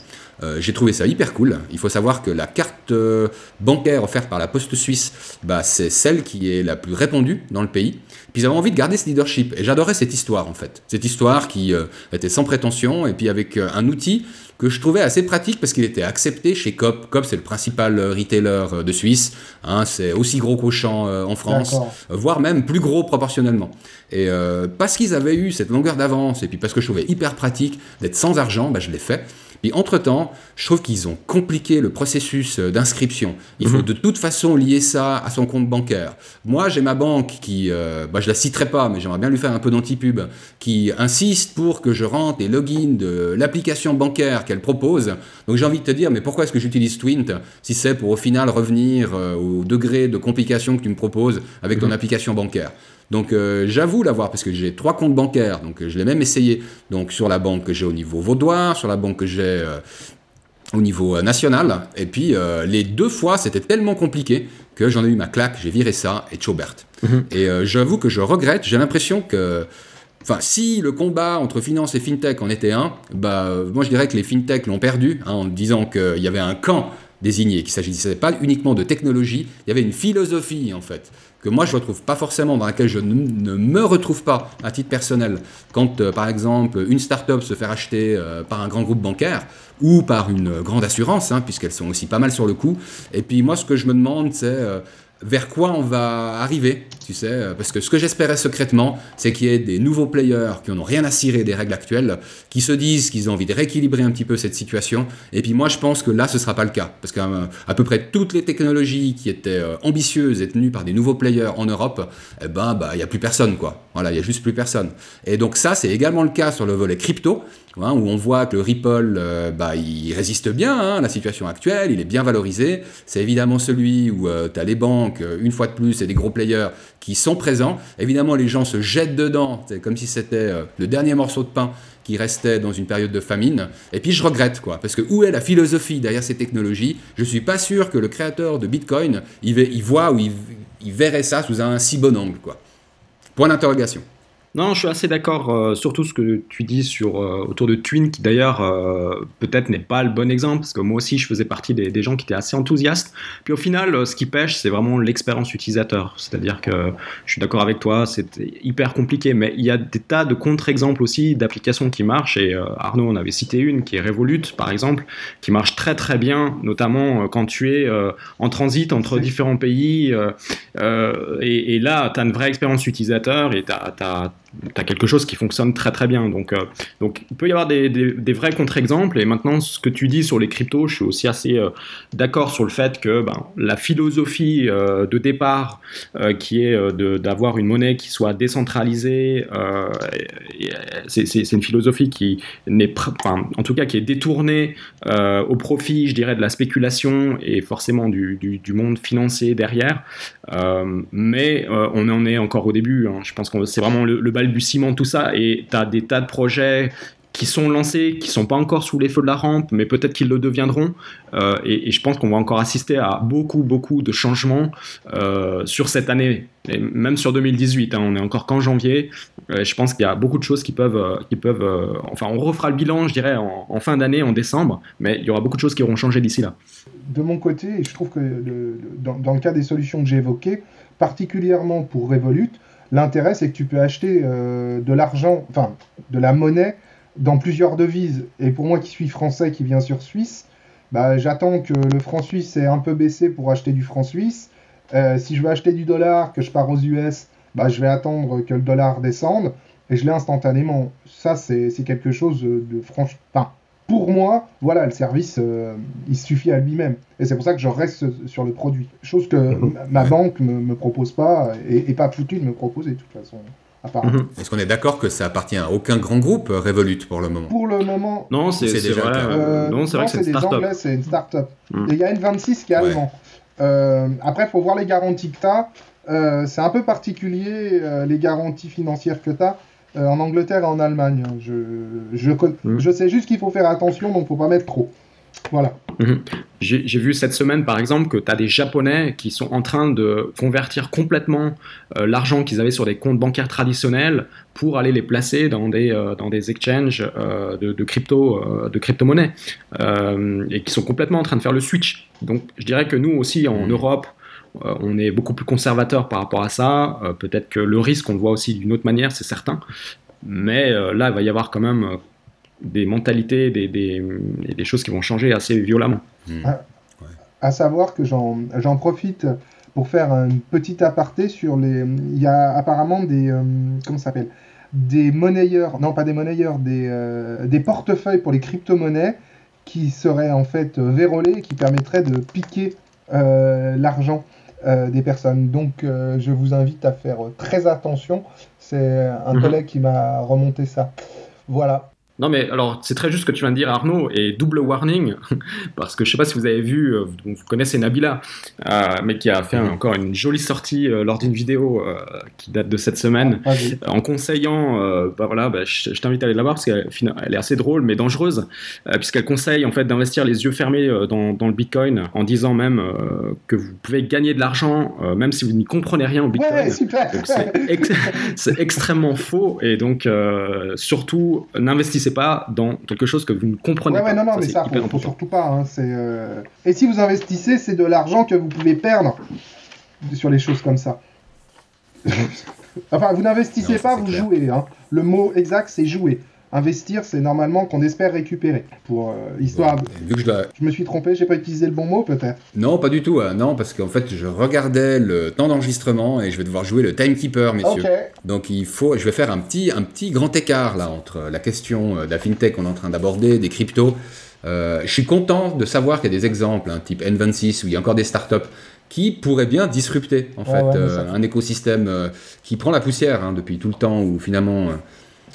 j'ai trouvé ça hyper cool. Il faut savoir que la carte bancaire offerte par la Poste suisse, bah, c'est celle qui est la plus répandue dans le pays. Puis ils avaient envie de garder ce leadership. Et j'adorais cette histoire en fait. Cette histoire qui était sans prétention et puis avec un outil que je trouvais assez pratique parce qu'il était accepté chez Coop. Coop, c'est le principal euh, retailer euh, de Suisse. Hein, c'est aussi gros qu'Auchan euh, en France, voire même plus gros proportionnellement. Et parce qu'ils avaient eu cette longueur d'avance, et puis parce que je trouvais hyper pratique d'être sans argent, bah, je l'ai fait. Puis entre-temps, je trouve qu'ils ont compliqué le processus euh, d'inscription. Il faut mhm. de toute façon lier ça à son compte bancaire. Moi, j'ai ma banque qui, euh, bah, je la citerai pas, mais j'aimerais bien lui faire un peu d'anti-pub, qui insiste pour que je rentre les logins de l'application bancaire qu'elle propose. Donc j'ai envie de te dire, mais pourquoi est-ce que j'utilise Twint si c'est pour au final revenir euh, au degré de complication que tu me proposes avec ton mhm. application bancaire donc euh, j'avoue l'avoir parce que j'ai trois comptes bancaires, donc euh, je l'ai même essayé donc sur la banque que j'ai au niveau vaudois, sur la banque que j'ai au niveau national, et puis les deux fois c'était tellement compliqué que j'en ai eu ma claque, j'ai viré ça et Chaubert. Mhm. Et j'avoue que je regrette, j'ai l'impression que Enfin, si le combat entre finance et fintech en était un, bah, moi je dirais que les fintech l'ont perdu, hein, en disant qu'il y avait un camp désigner, qu'il s'agissait pas uniquement de technologie, il y avait une philosophie en fait que moi je ne retrouve pas forcément, dans laquelle je ne, me retrouve pas à titre personnel, quand euh, par exemple une start-up se fait racheter euh, par un grand groupe bancaire ou par une grande assurance, hein, puisqu'elles sont aussi pas mal sur le coup. Et puis moi ce que je me demande c'est euh, vers quoi on va arriver, tu sais, euh, parce que ce que j'espérais secrètement, c'est qu'il y ait des nouveaux players qui n'ont rien à cirer des règles actuelles, qui se disent qu'ils ont envie de rééquilibrer un petit peu cette situation, et puis moi je pense que là ce sera pas le cas, parce qu'à à peu près toutes les technologies qui étaient euh, ambitieuses et tenues par des nouveaux players en Europe, eh ben bah il y a plus personne quoi, voilà, il y a juste plus personne. Et donc ça c'est également le cas sur le volet crypto, Hein, où on voit que le Ripple, euh, bah, il résiste bien hein, à la situation actuelle, il est bien valorisé. C'est évidemment celui où euh, tu as les banques, euh, une fois de plus, et des gros players qui sont présents. Évidemment, les gens se jettent dedans, c'est comme si c'était le dernier morceau de pain qui restait dans une période de famine. Et puis je regrette, quoi, parce que où est la philosophie derrière ces technologies? Je suis pas sûr que le créateur de Bitcoin, il, voit ou il verrait ça sous un si bon angle, quoi. Point d'interrogation. Non, je suis assez d'accord, euh, surtout ce que tu dis sur, euh, autour de Twin, qui d'ailleurs euh, peut-être n'est pas le bon exemple, parce que moi aussi je faisais partie des, gens qui étaient assez enthousiastes. Puis au final, ce qui pêche, c'est vraiment l'expérience utilisateur. C'est-à-dire que je suis d'accord avec toi, c'est hyper compliqué, mais il y a des tas de contre-exemples aussi d'applications qui marchent, et Arnaud en avait cité une, qui est Revolut par exemple, qui marche très très bien, notamment quand tu es en transit entre différents pays, et, et, là, tu as une vraie expérience utilisateur, et tu as tu as quelque chose qui fonctionne très très bien. Donc, euh, donc il peut y avoir des, des, vrais contre-exemples. Et maintenant, ce que tu dis sur les cryptos, je suis aussi assez euh, d'accord sur le fait que ben, la philosophie euh, de départ, qui est d'avoir une monnaie qui soit décentralisée, c'est une philosophie qui n'est, en tout cas, qui est détournée au profit, je dirais, de la spéculation et forcément du, du, monde financier derrière. mais on en est encore au début. Hein. Je pense que c'est vraiment le, le ciment, tout ça, et tu as des tas de projets qui sont lancés, qui sont pas encore sous les feux de la rampe, mais peut-être qu'ils le deviendront. Euh, et, je pense qu'on va encore assister à beaucoup, beaucoup de changements euh, sur cette année, et même sur 2018. Hein. on est encore qu'en janvier. Euh, je pense qu'il y a beaucoup de choses qui peuvent, qui peuvent. enfin, on refera le bilan, je dirais, en, fin d'année, en décembre, mais il y aura beaucoup de choses qui auront changé d'ici là. De mon côté, je trouve que dans, dans, le cas des solutions que j'ai évoquées, particulièrement pour Revolut, L'intérêt, c'est que tu peux acheter euh, de l'argent, enfin, de la monnaie dans plusieurs devises. Et pour moi qui suis français, qui vient sur Suisse, bah, j'attends que le franc suisse ait un peu baissé pour acheter du franc suisse. Euh, si je veux acheter du dollar, que je pars aux US, bah, je vais attendre que le dollar descende et je l'ai instantanément. Ça, c'est quelque chose de franchement pour moi, voilà, le service, euh, il suffit à lui-même. Et c'est pour ça que je reste sur le produit. Chose que mhm. ma banque ne me, propose pas et, pas foutu de me proposer de toute façon. Mhm. Est-ce qu'on est d'accord que ça appartient à aucun grand groupe euh, Revolut pour le moment? Pour le moment. Non, c'est déjà vrai. Euh, non, c'est vrai que c'est des Anglais, c'est une start-up. Mhm. Et il y a N26 qui est allemand. après, il faut voir les garanties que tu as. c'est un peu particulier, les garanties financières que tu as. Euh, en Angleterre et en Allemagne. Hein. Je, je, mmh. je sais juste qu'il faut faire attention, donc faut pas mettre trop. Voilà. Mmh. J'ai vu cette semaine, par exemple, que tu as des Japonais qui sont en train de convertir complètement euh, l'argent qu'ils avaient sur des comptes bancaires traditionnels pour aller les placer dans des, euh, dans des exchanges de, de, crypto, de crypto-monnaies et qui sont complètement en train de faire le switch. Donc, je dirais que nous aussi, en mmh. Europe, euh, on est beaucoup plus conservateur par rapport à ça. Euh, peut-être que le risque, on le voit aussi d'une autre manière, c'est certain. Mais euh, là, il va y avoir quand même des mentalités, des, des, choses qui vont changer assez violemment. Ah, à, savoir que j'en profite pour faire un petit aparté sur les. Il y a apparemment des. comment ça s'appelle? Des monnayeurs, non pas des monnayeurs, des, des portefeuilles pour les crypto-monnaies qui seraient en fait vérolés et qui permettraient de piquer l'argent. Euh, des personnes. Donc euh, je vous invite à faire très attention. C'est un mhm. collègue qui m'a remonté ça. Voilà. Non, mais alors, c'est très juste ce que tu viens de dire, Arnaud, et double warning, [laughs] parce que je sais pas si vous avez vu, euh, vous, connaissez Nabila, euh, mais qui a fait encore une jolie sortie euh, lors d'une vidéo qui date de cette semaine, ah, en conseillant, bah voilà, bah, je, t'invite à aller la voir parce qu'elle elle est assez drôle, mais dangereuse, puisqu'elle conseille en fait d'investir les yeux fermés dans, dans, le Bitcoin, en disant même que vous pouvez gagner de l'argent, même si vous n'y comprenez rien au Bitcoin. Ouais, [laughs] c'est extrêmement faux, et donc surtout, n'investissez Pas dans quelque chose que vous ne comprenez pas. Ouais, non, non, mais ça, il faut, faut, surtout pas. Hein, euh, Et si vous investissez, c'est de l'argent que vous pouvez perdre sur les choses comme ça. [laughs] enfin, vous n'investissez pas, vous jouez. Hein. Le mot exact, c'est jouer. Investir, c'est normalement qu'on espère récupérer. Pour euh, histoire. Vu que je, je, me suis trompé, j'ai pas utilisé le bon mot peut-être. Non, pas du tout. Hein. non, parce qu'en fait, je regardais le temps d'enregistrement et je vais devoir jouer le timekeeper, messieurs. Donc il faut, je vais faire un petit, un petit grand écart là entre la question euh, de la fintech qu'on est en train d'aborder, des cryptos. Euh, je suis content de savoir qu'il y a des exemples, hein, type N26, où il y a encore des startups qui pourraient bien disrupter en fait un écosystème qui prend la poussière hein, depuis tout le temps où finalement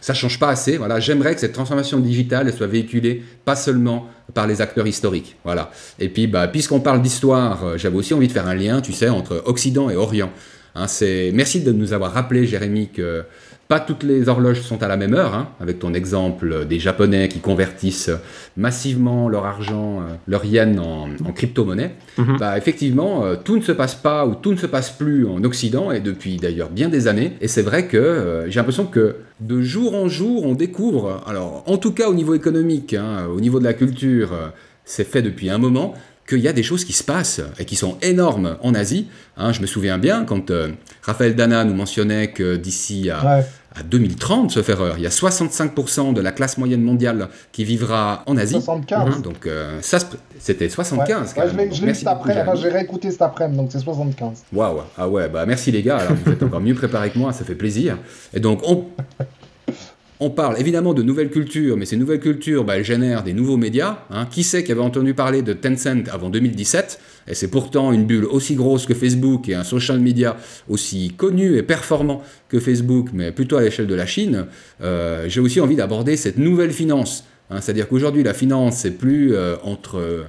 ça change pas assez. Voilà, j'aimerais que cette transformation digitale soit véhiculée pas seulement par les acteurs historiques. Voilà. Et puis, bah, puisqu'on parle d'histoire, euh, j'avais aussi envie de faire un lien, tu sais, entre Occident et Orient. Hein, c'est merci de nous avoir rappelé, Jérémy, que pas toutes les horloges sont à la même heure, hein, avec ton exemple des Japonais qui convertissent massivement leur argent, euh, leur yen en, crypto-monnaie. Mhm. bah, effectivement, euh, tout ne se passe pas ou tout ne se passe plus en Occident, et depuis d'ailleurs bien des années. Et c'est vrai que euh, j'ai l'impression que de jour en jour, on découvre, alors en tout cas au niveau économique, hein, au niveau de la culture, c'est fait depuis un moment, qu'il y a des choses qui se passent et qui sont énormes en Asie. Hein, je me souviens bien quand Raphaël Dana nous mentionnait que d'ici à, à 2030, sauf erreur, il y a 65% de la classe moyenne mondiale qui vivra en Asie. 75. Hein, donc euh, ça, c'était 75. Ouais, je l'ai cet après, j'ai réécouté cet après-midi, donc c'est 75. Waouh, ah ouais, bah merci les gars, alors vous êtes encore mieux préparés que moi, ça fait plaisir. Et donc on, on parle évidemment de nouvelles cultures, mais ces nouvelles cultures, bah, elles génèrent des nouveaux médias. Hein. Qui sait qui avait entendu parler de Tencent avant 2017 Et c'est pourtant une bulle aussi grosse que Facebook et un social media aussi connu et performant que Facebook, mais plutôt à l'échelle de la Chine. Euh, j'ai aussi envie d'aborder cette nouvelle finance. Hein. C'est-à-dire qu'aujourd'hui, la finance, c'est plus euh, entre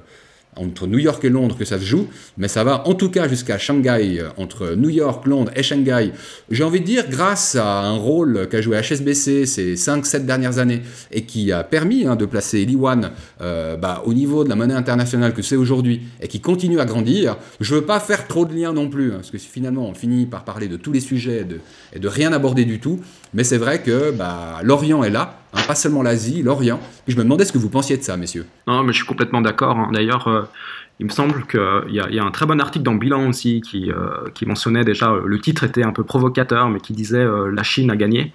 entre New York et Londres que ça se joue, mais ça va en tout cas jusqu'à Shanghai, euh, entre New York, Londres et Shanghai. J'ai envie de dire, grâce à un rôle qu'a joué HSBC ces 5-7 dernières années et qui a permis hein, de placer l'Iwan euh, bah, au niveau de la monnaie internationale que c'est aujourd'hui et qui continue à grandir, je veux pas faire trop de liens non plus, hein, parce que finalement on finit par parler de tous les sujets et de, et de rien aborder du tout, mais c'est vrai que bah, l'Orient est là, Hein, pas seulement l'Asie, l'Orient. je me demandais ce que vous pensiez de ça, messieurs. Non, mais je suis complètement d'accord. Hein. D'ailleurs, euh, il me semble qu'il y, a un très bon article dans Bilan aussi qui, euh, mentionnait déjà, euh, le titre était un peu provocateur, mais qui disait La Chine a gagné.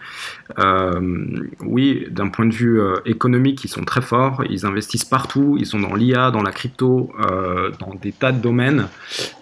oui, d'un point de vue économique, ils sont très forts, ils investissent partout, ils sont dans l'IA, dans la crypto, dans des tas de domaines.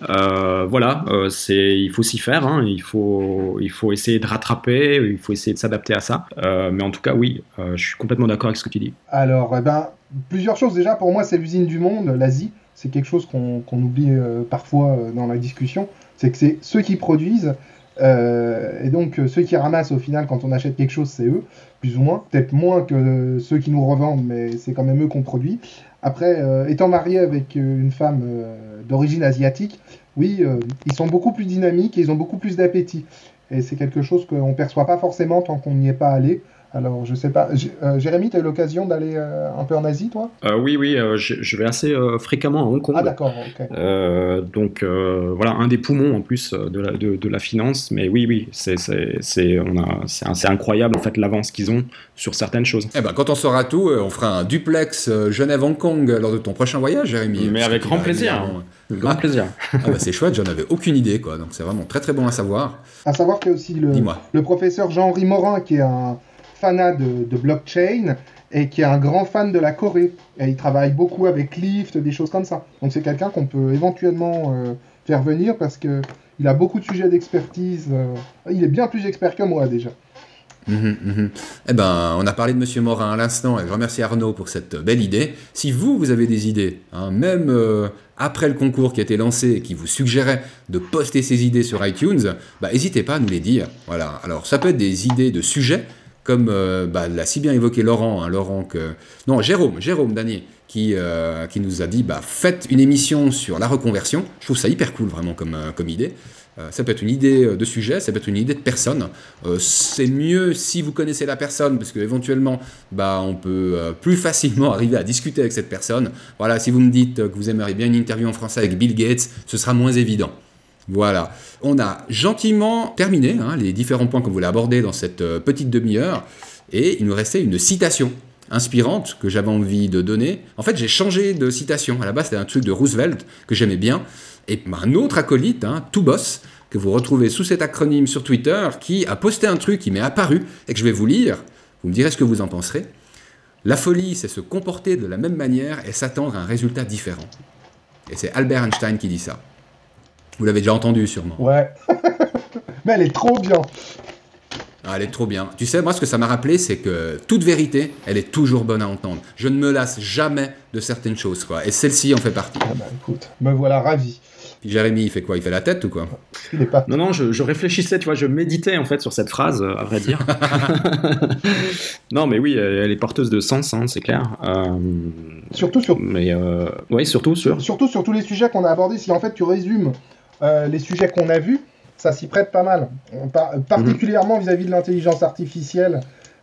voilà, c'est il faut s'y faire, hein. il, faut, il faut essayer de rattraper, il faut essayer de s'adapter à ça. mais en tout cas, oui, euh, je suis complètement d'accord avec ce que tu dis. Alors, eh ben, plusieurs choses. Déjà, pour moi, c'est l'usine du monde, l'Asie. C'est quelque chose qu'on oublie euh, parfois euh, dans la discussion. C'est que c'est ceux qui produisent. et donc, ceux qui ramassent au final, quand on achète quelque chose, c'est eux, plus ou moins. Peut-être moins que ceux qui nous revendent, mais c'est quand même eux qu'on produit. Après, étant marié avec une femme d'origine asiatique, oui, ils sont beaucoup plus dynamiques et ils ont beaucoup plus d'appétit. Et c'est quelque chose qu'on ne perçoit pas forcément tant qu'on n'y est pas allé. Alors, je sais pas. Euh, Jérémy, tu as eu l'occasion d'aller euh, un peu en Asie, toi? Euh, Oui, oui, je, vais assez fréquemment à Hong Kong. Ah, d'accord, ok. donc, voilà, un des poumons en plus de la, de, la finance. Mais oui, oui, c'est incroyable en fait l'avance qu'ils ont sur certaines choses. Eh ben, quand on saura tout, on fera un duplex Genève-Hong Kong lors de ton prochain voyage, Jérémy. Mais avec grand plaisir. Grand ah. plaisir. ah bah c'est chouette, j'en avais aucune idée, quoi. Donc c'est vraiment très très bon à savoir. À savoir que aussi le, le professeur Jean-Henri Morin, qui est un fanat de, blockchain et qui est un grand fan de la Corée. Et il travaille beaucoup avec Lyft, des choses comme ça. Donc c'est quelqu'un qu'on peut éventuellement euh, faire venir parce que il a beaucoup de sujets d'expertise. Euh, il est bien plus expert que moi déjà. Mhm. Eh ben, on a parlé de Monsieur Morin à l'instant et je remercie Arnaud pour cette belle idée. Si vous, vous avez des idées, hein, même euh, après le concours qui a été lancé et qui vous suggérait de poster ces idées sur iTunes, bah, n'hésitez pas à nous les dire. Voilà. Alors, ça peut être des idées de sujets, comme euh, bah, l'a si bien évoqué Laurent, hein, Laurent que... Non, Jérôme, Jérôme Danier, qui, euh, qui nous a dit, bah, faites une émission sur la reconversion. Je trouve ça hyper cool, vraiment, comme, euh, comme idée. ça peut être une idée de sujet, ça peut être une idée de personne. c'est mieux si vous connaissez la personne, parce qu'éventuellement, bah, on peut plus facilement [laughs] arriver à discuter avec cette personne. Voilà, si vous me dites que vous aimeriez bien une interview en français avec Bill Gates, ce sera moins évident. Voilà. On a gentiment terminé hein, les différents points qu'on voulait aborder dans cette euh, petite demi-heure. Et il nous restait une citation. inspirante que j'avais envie de donner. En fait, j'ai changé de citation. À la base, c'était un truc de Roosevelt que j'aimais bien. Et un autre acolyte, hein, que vous retrouvez sous cet acronyme sur Twitter, qui a posté un truc qui m'est apparu et que je vais vous lire. Vous me direz ce que vous en penserez. La folie, c'est se comporter de la même manière et s'attendre à un résultat différent. Et c'est Albert Einstein qui dit ça. Vous l'avez déjà entendu sûrement. Ouais. [laughs] Mais elle est trop bien. Ah, elle est trop bien. Tu sais, moi, ce que ça m'a rappelé, c'est que toute vérité, elle est toujours bonne à entendre. Je ne me lasse jamais de certaines choses, quoi. Et celle-ci en fait partie. Ah bah écoute, me voilà ravi. Puis Jérémy, il fait quoi? Il fait la tête ou quoi? Il est pas. Non, non, je, je réfléchissais, tu vois, je méditais en fait sur cette phrase, euh, à vrai dire. [laughs] [laughs] non, mais oui, elle elle est porteuse de sens, hein, c'est clair. Euh, Surtout sur, mais euh, oui, surtout sur. surtout sur tous les sujets qu'on a abordés. Si en fait tu résumes euh, les sujets qu'on a vus, ça s'y prête pas mal. On par- particulièrement vis-à-vis de l'intelligence artificielle,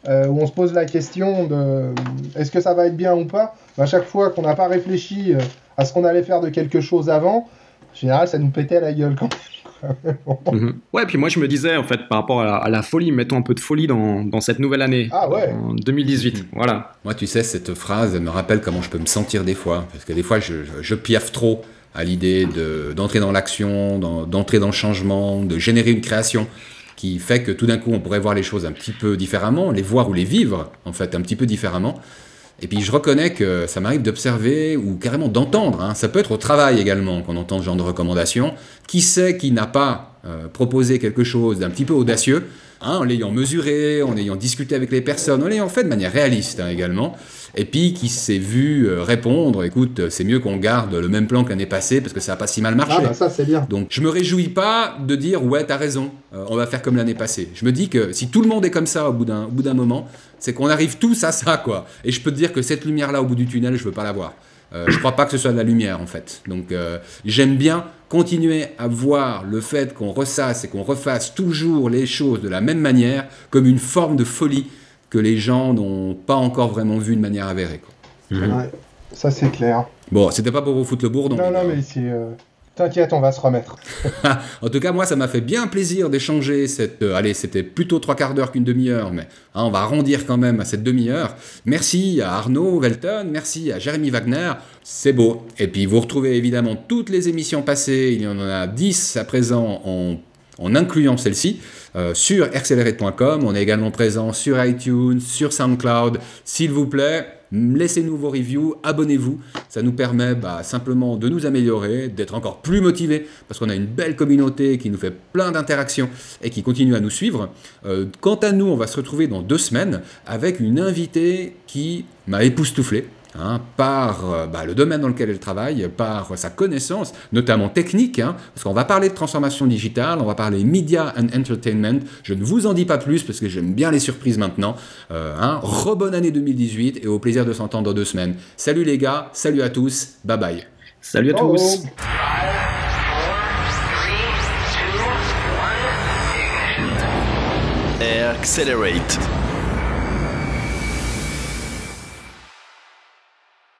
euh, où on se pose la question de euh, est-ce que ça va être bien ou pas? À chaque fois qu'on n'a pas réfléchi à ce qu'on allait faire de quelque chose avant, en général, ça nous pétait à la gueule quand même. Mhm. Ouais, puis moi je me disais en fait par rapport à la, à la folie, mettons un peu de folie dans, dans cette nouvelle année. Ah ouais. En 2018, voilà. Moi, tu sais, cette phrase, elle me rappelle comment je peux me sentir des fois. Parce que des fois, je, je- je piaffe trop à l'idée de- d'entrer dans l'action, d'entrer dans le changement, de générer une création qui fait que tout d'un coup, on pourrait voir les choses un petit peu différemment, les voir ou les vivre, en fait, un petit peu différemment. Et puis, je reconnais que ça m'arrive d'observer ou carrément d'entendre. hein. Ça peut être au travail également qu'on entend ce genre de recommandations. Qui sait qui n'a pas euh, proposé quelque chose d'un petit peu audacieux hein, en l'ayant mesuré, en ayant discuté avec les personnes, en l'ayant fait de manière réaliste hein, également, et puis qui s'est vu euh, répondre, écoute, c'est mieux qu'on garde le même plan que l'année passée parce que ça a pas si mal marché. Ah bah ça c'est bien. Donc je me réjouis pas de dire ouais t'as raison, euh, on va faire comme l'année passée. Je me dis que si tout le monde est comme ça au bout d'un au bout d'un moment, c'est qu'on arrive tous à ça quoi. Et je peux te dire que cette lumière là au bout du tunnel, je veux pas la voir. Euh, je crois pas que ce soit de la lumière en fait. Donc euh, j'aime bien continuer à voir le fait qu'on ressasse et qu'on refasse toujours les choses de la même manière comme une forme de folie que les gens n'ont pas encore vraiment vu de manière avérée. quoi. Ouais, ça c'est clair. Bon, c'était pas pour vous foutre le bourdon. Non, non, mais c'est. euh, T'inquiète, on va se remettre. [laughs] en tout cas, moi, ça m'a fait bien plaisir d'échanger cette. euh, allez, c'était plutôt trois quarts d'heure qu'une demi-heure, mais hein, on va arrondir quand même à cette demi-heure. Merci à Arnaud Welton, merci à Jérémy Wagner. C'est beau. Et puis, vous retrouvez évidemment toutes les émissions passées. Il y en a 10 à présent en, en incluant celle-ci. euh, sur accelerate.com, on est également présent sur iTunes, sur SoundCloud. S'il vous plaît, laissez-nous vos reviews, abonnez-vous. Ça nous permet bah, simplement de nous améliorer, d'être encore plus motivés, parce qu'on a une belle communauté qui nous fait plein d'interactions et qui continue à nous suivre. Euh, quant à nous, on va se retrouver dans deux semaines avec une invitée qui m'a époustouflé. Hein, par euh, bah, le domaine dans lequel elle travaille, par sa connaissance, notamment technique, hein, parce qu'on va parler de transformation digitale, on va parler media and entertainment. Je ne vous en dis pas plus parce que j'aime bien les surprises maintenant. Euh, hein, rebonne année 2018 et au plaisir de s'entendre dans deux semaines. Salut les gars, salut à tous, bye bye. Salut à Oh, tous. oh. Accelerate.